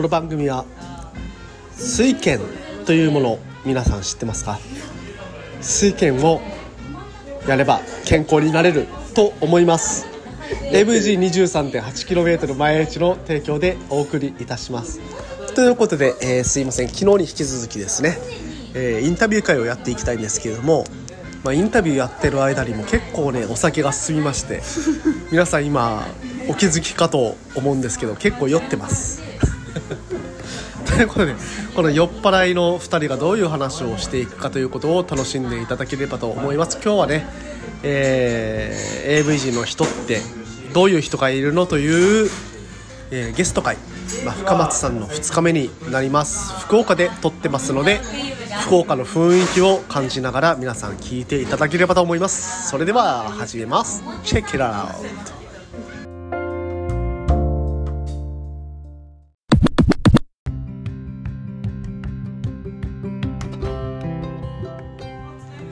この番組は水拳というもの皆さん知ってますか？水拳をやれば健康になれると思います。AVG23.8km 前打ちの提供でお送りいたします。ということで、えー、すいません。昨日に引き続きですね、えー、インタビュー会をやっていきたいんですけれどもまあ、インタビューやってる間にも結構ねお酒が進みまして皆さん今お気づきかと思うんですけど結構酔ってます。いうことでこの酔っ払いの2人がどういう話をしていくかということを楽しんでいただければと思います。今日はね、えー、AV 人の人ってどういう人がいるのという、えー、ゲスト会、まあ、深松さんの2日目になります。福岡で撮ってますので福岡の雰囲気を感じながら皆さん聞いていただければと思います。それでは始めます。チェック it out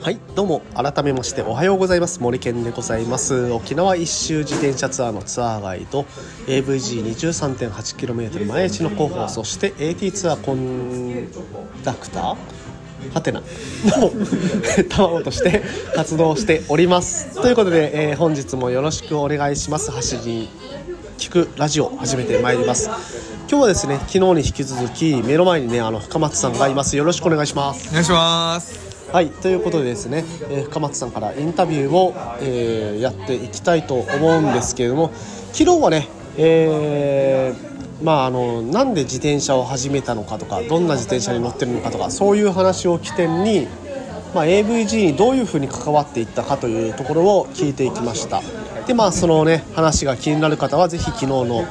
はいどうも改めましておはようございます。森健でございます。沖縄一周自転車ツアーのツアーガイド AVG23.8km 毎日の広報そして AT ツアーコンダクターはてな。の卵 として活動しております。ということで、えー、本日もよろしくお願いします。走り聞くラジオ始めてまいります。今日はですね昨日に引き続き目の前にねあの深松さんがいます。よろしくお願いします。お願いします。はいということでですね、えー、深松さんからインタビューを、えー、やっていきたいと思うんですけれども昨日はね、えー、まああのなんで自転車を始めたのかとかどんな自転車に乗ってるのかとかそういう話を起点に、まあ、AVG にどういうふうに関わっていったかというところを聞いていきました。でまあそのね話が気になる方は是非昨日の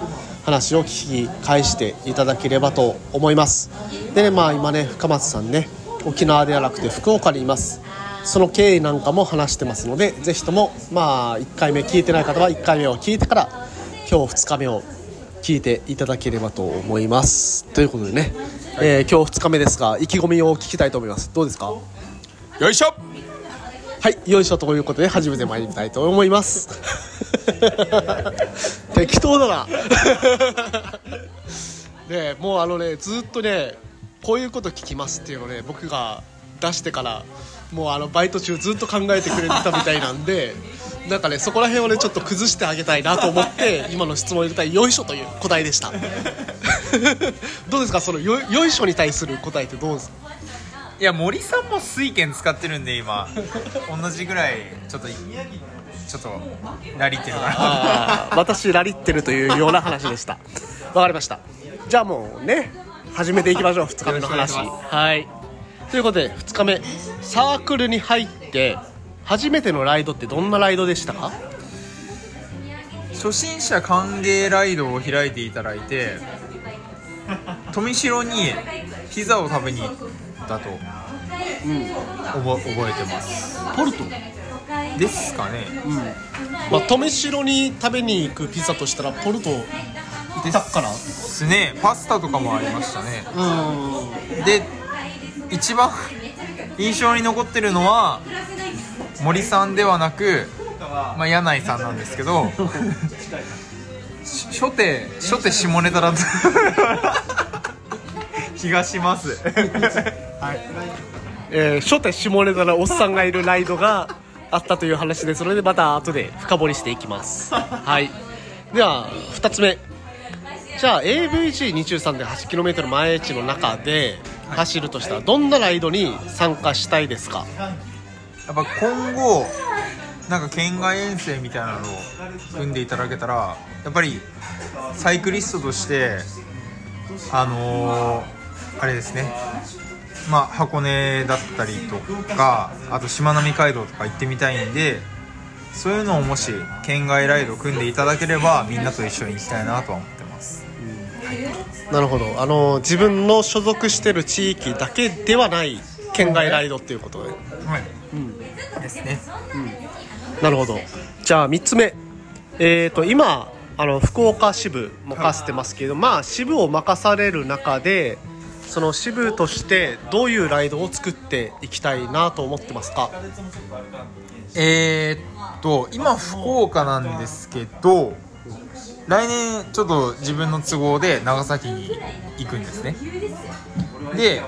話を聞き返していただければと思います。でねまあ今ね深松さんね沖縄ではなくて福岡にいます。その経緯なんかも話してますのでぜひともまあ1回目聞いてない方は1回目を聞いてから今日2日目を聞いていただければと思います。ということでね、えー、今日2日目ですが意気込みを聞きたいと思います。どうですか？よいしょ！はいよいしょということで初めて参りたいと思います。適当だな。ねもうあのねずっとねこういうこと聞きますっていうのをね僕が出してからもうあのバイト中ずっと考えてくれてたみたいなんで なんかねそこら辺をねちょっと崩してあげたいなと思って 今の質問に対よいしょという答えでした。どうですかそのよよいしょに対する答えってどうですか？いや森さんも水拳使ってるんで今。同じぐらいちょっとちょっとラリってるから。私ラリってるというような話でした。わかりました。じゃあもうね始めていきましょう 2日目の話。はい。ということで2日目サークルに入って初めてのライドってどんなライドでしたか？初心者歓迎ライドを開いていただいて富城にピザを食べに行ったと、うん、覚えてます。ポルト？ですかね、うん。まあ、富城に食べに行くピザとしたらポルトですからですね。パスタとかもありましたね。で一番印象に残ってるのは森さんではなく、まあ、柳井さんなんですけど 初手初手下ネタだった。気がします。はい。えー、初手下ネタのおっさんがいるライドがあったという話でそれでまた後で深掘りしていきます。はい。では2つ目じゃあ AVG23.8km 前地の中で走るとしたらどんなライドに参加したいですか？やっぱ今後なんか県外遠征みたいなのを組んでいただけたらやっぱりサイクリストとしてあのー、あれですね。まあ箱根だったりとかあとしまなみ海道とか行ってみたいんでそういうのをもし県外ライド組んでいただければみんなと一緒に行きたいなとは思ってなるほど。あの自分の所属してる地域だけではない県外ライドっていうことで、はい。うん、ですね、うん、なるほど。じゃあ3つ目。えっ、ー、と今あの福岡支部任せてますけど、まあ支部を任される中でその支部としてどういうライドを作っていきたいなと思ってますか？えー、っと今福岡なんですけど来年ちょっと自分の都合で長崎に行くんですね。で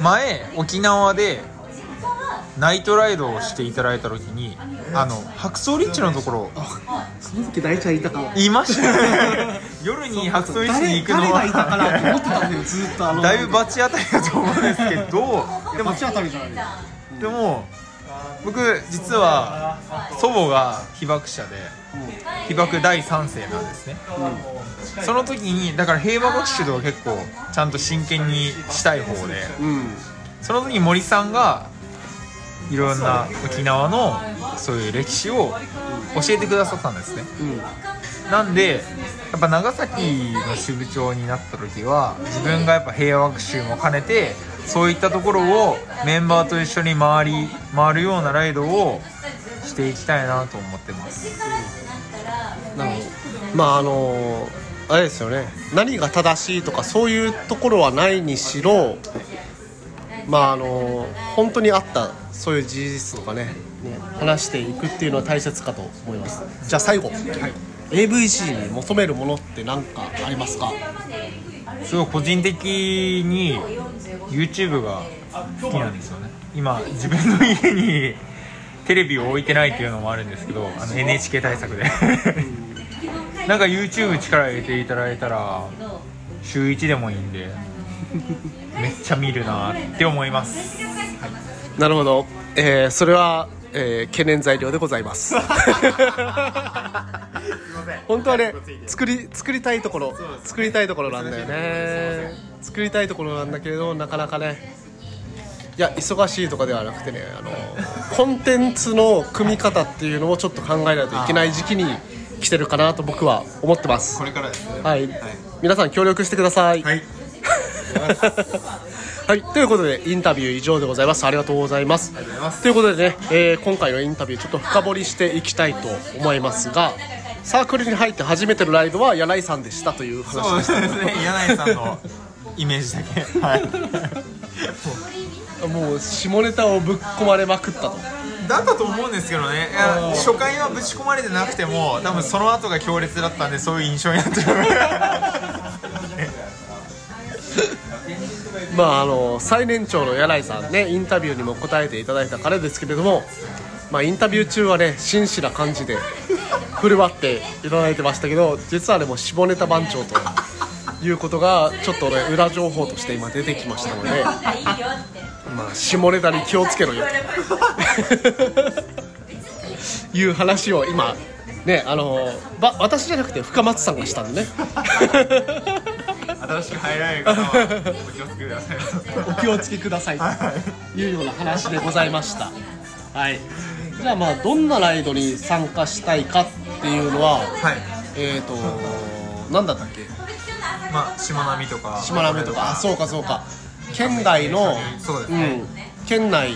前沖縄でナイトライドをしていただいた時にあの白草リッチのところその時大ちゃんいたかも。言いました。ね 夜に白草リッチに行くの誰がいたか思はってたんだよずっとだいぶ罰当たりだと思うんですけどでも罰当たりじゃないでも僕実は祖母が被爆者で被爆第3世なんですね。その時にだから平和学習とか結構ちゃんと真剣にしたい方でうんその時に森さんがいろんな沖縄のそういう歴史を教えてくださったんですね。うんなんでやっぱ長崎の支部長になった時は自分がやっぱ平和学習も兼ねてそういったところをメンバーと一緒に回り回るようなライドをしていきたいなと思ってます。なるほどまああのあれですよね。何が正しいとかそういうところはないにしろまああの本当にあったそういう事実とかねね話していくっていうのは大切かと思います。じゃあ最後、AVC に求めるものって何かありますか？すごい個人的に YouTube が好きなんですよね。今自分の家にテレビを置いてないっていうのもあるんですけどあの NHK 対策で。なんか YouTube 力入れていただいたら週1でもいいんでめっちゃ見るなって思います。なるほど、えーそれは、えー懸念材料でございます 本当はね作り作りたいところ。作りたいところなんだよね。作りたいところなんだけれどなかなかね。いや忙しいとかではなくてねあの コンテンツの組み方っていうのをちょっと考えないといけない時期に来てるかなと僕は思ってます。これからですね。はい、皆さん協力してください。はい。はい、ということでインタビュー以上でございます。ありがとうございます。ありがとうございます。ということでね、えー今回のインタビューちょっと深掘りしていきたいと思いますがサークルに入って初めてのライドは柳井さんでしたという話そうでした。ですね。柳井さんのイメージだけ。はい。もう下ネタをぶっ込まれまくったと。だったと思うんですけどね。初回はぶち込まれてなくても多分その後が強烈だったんでそういう印象になってる。まああの最年長の柳井さんねインタビューにも答えていただいた彼ですけれどもまあインタビュー中はね真摯な感じで振る舞っていただいてましたけど実はねもう下ネタ番長ということがちょっとね裏情報として今出てきましたのでまあ下ネタに気をつけろよ。とい。う話を今ねあのば私じゃなくて深松さんがしたんでね。新しく入られる方はお気をつけください。お気をつけくださいとい。うような話でございました。はい。じゃあまあどんなライドに参加したいかっていうのははい。えっ、ー、と何だったっけ？まあしまなみとか。しまなみとか。あそうかそうか。県外のそうですね。うん。県内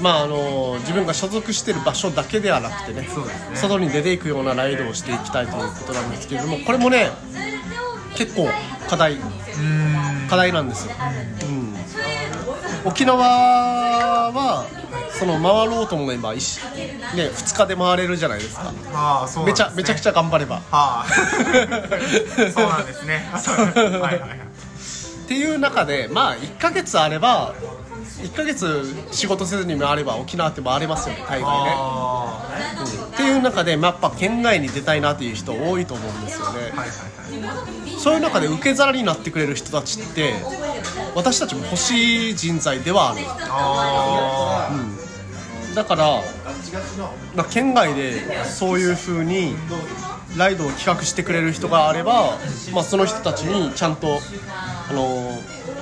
まああの自分が所属してる場所だけではなくてねね。外に出ていくようなライドをしていきたいということなんですけれどもこれもね結構課題。課題なんですよ、うん、沖縄はその回ろうと思えば、一ね、2日で回れるじゃないですか。ああそうなんめですね。ちゃめちゃくちゃ頑張れば。はあ。そうなんですね。はいはいはい。っていう中でまあ1ヶ月あれば1ヶ月仕事せずに回れば沖縄って回れますよね大概ね、あうんっていう中で、まあ、やっぱ県外に出たいなっていう人多いと思うんですよね、あはいはいはい。そういう中で受け皿になってくれる人たちって私たちも欲しい人材ではある。あだから、まあ、県外でそういう風にライドを企画してくれる人があれば、まあ、その人たちにちゃんと、あの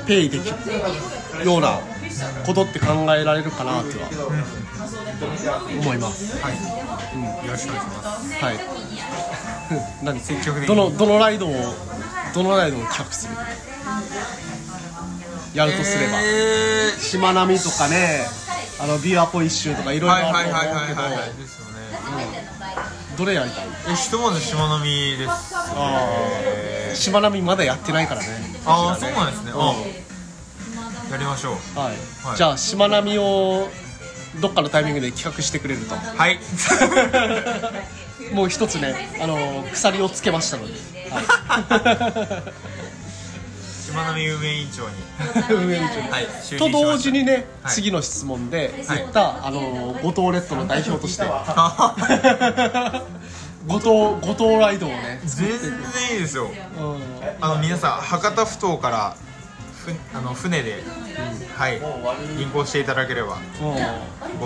ペイできるようなことって考えられるかなとは思います。あはい、うん、よろしくお願いします。はい。何？積極的に。どのどのライドをどのライドを企画する？やるとすれば、えしまなみとかね。あのビアポイッシュとかいろー、いろあると思うけはいはいはいはいどですよねどれやりたい？えひとまずしまなみです。ああしまなみまだやってないからね。ああそうなんですね、あやりましょう。はい、はい。じゃあしまなみをどっかのタイミングで企画してくれると。はい。もう一つねあの鎖をつけましたので、は しまなみ運営委員長に。い、運営委員長に。はい。就任しました。と同時にね、はい。次の質問で言った、あの五島列島の代表として。あ五島五島ライドをね全然いいですよ。うん。あの皆さん博多ふ頭からふあの船で、はい輪行していただければ。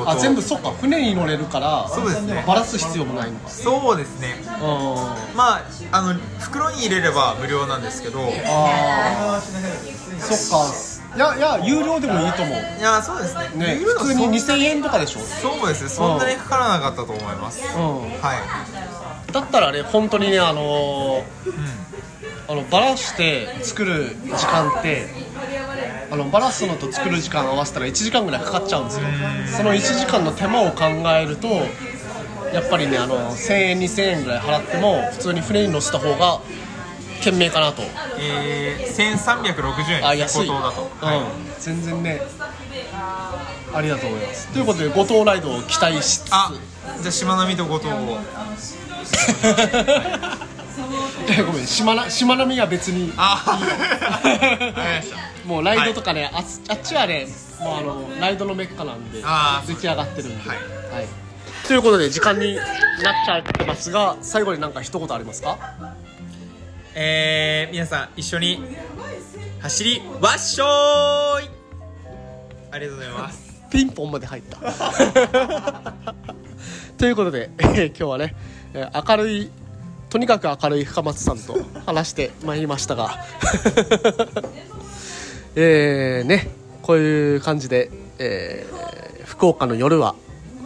あ全部そっか船に乗れるからそうですね。バラす必要もないのか。そうですね。うん。まああの袋に入れれば無料なんですけど。いああそっか。いやいや有料でもいいと思う。やそうですね。ね普通にそん2000円とかでしょ。そうですね。そんなにかからなかったと思います、うん。はい、だったらね本当にねあのーうあのバラして作る時間ってあのバラすのと作る時間合わせたら1時間ぐらいかかっちゃうんですよ。その1時間の手間を考えるとやっぱりねあの1000円2000円ぐらい払っても普通に船に乗せた方が賢明かなと。んえー、1360円あ安い、うん。はい全然ねありがとうございます。ということで五島ライドを期待しつつ。あじゃあしまなみと五島を。え ごめんしまなしまなみは別にあ もうライドとかね、あっあっちはねもうあのライドのメッカなんであー出来上がってるんで、はい。はい。ということで時間になっちゃってますが最後になんか一言ありますか？えー、皆さん一緒に走りわっしょーいありがとうございます。ピンポンまで入った。ということで、えー今日はねえー明るいとにかく明るい深松さんと話してまいりましたが。えーねこういう感じで、えー福岡の夜は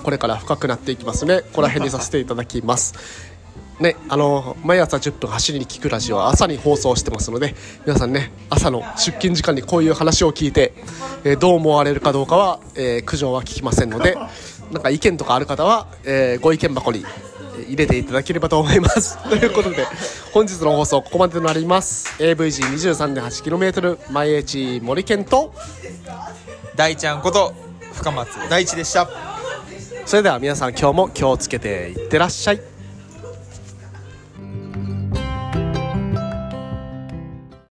これから深くなっていきますのでここら辺にさせていただきます。ね、あの毎朝10分走りに聞くラジオは朝に放送してますので皆さんね朝の出勤時間にこういう話を聞いて、えーどう思われるかどうかは、えー苦情は聞きませんのでなんか意見とかある方は、えーご意見箱に入れていただければと思います。ということで本日の放送ここまでとなります。AVG23.8km 毎日森健と大ちゃんこと深松大地でした。それでは皆さん今日も気をつけていってらっしゃい